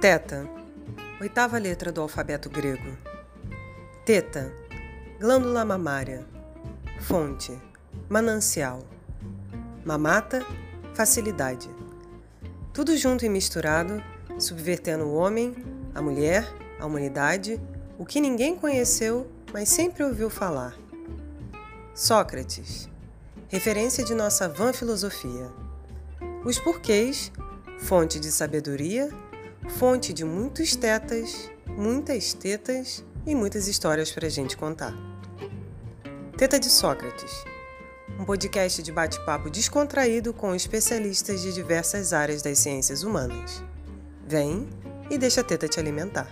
Teta, oitava letra do alfabeto grego. Teta, glândula mamária. Fonte, manancial. Mamata, facilidade. Tudo junto e misturado, subvertendo o homem, a mulher, a humanidade, o que ninguém conheceu, mas sempre ouviu falar. Sócrates, referência de nossa vã filosofia. Os porquês, fonte de sabedoria, fonte de muitos tetas, muitas tetas e muitas histórias para a gente contar. Teta de Sócrates, um podcast de bate-papo descontraído com especialistas de diversas áreas das ciências humanas. Vem e deixa a teta te alimentar.